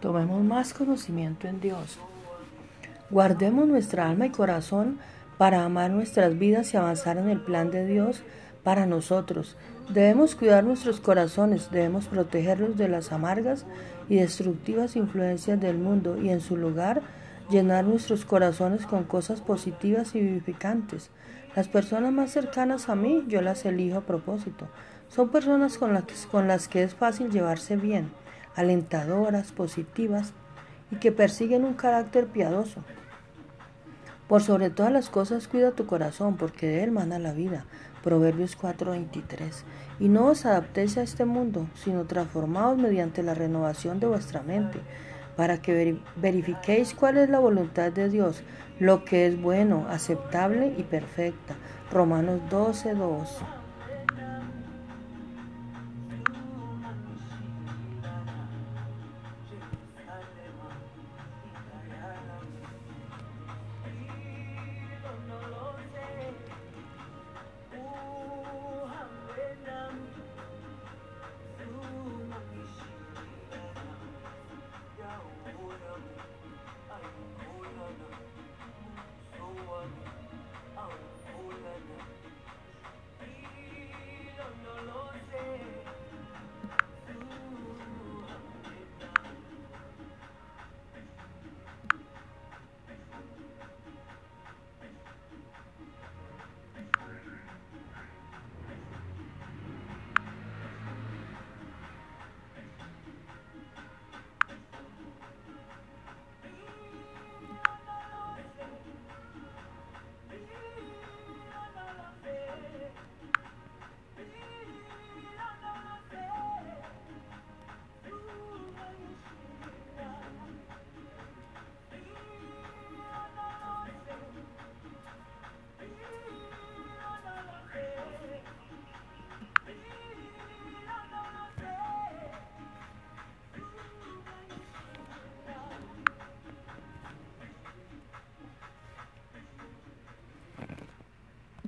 Tomemos más conocimiento en Dios. Guardemos nuestra alma y corazón para amar nuestras vidas y avanzar en el plan de Dios para nosotros. Debemos cuidar nuestros corazones, debemos protegerlos de las amargas y destructivas influencias del mundo y en su lugar llenar nuestros corazones con cosas positivas y vivificantes. Las personas más cercanas a mí yo las elijo a propósito. Son personas con las, que, es fácil llevarse bien, alentadoras, positivas y que persiguen un carácter piadoso. Por sobre todas las cosas cuida tu corazón, porque de él manda la vida. Proverbios 4:23. Y no os adaptéis a este mundo, sino transformaos mediante la renovación de vuestra mente, para que verifiquéis cuál es la voluntad de Dios, lo que es bueno, aceptable y perfecta. Romanos 12:2.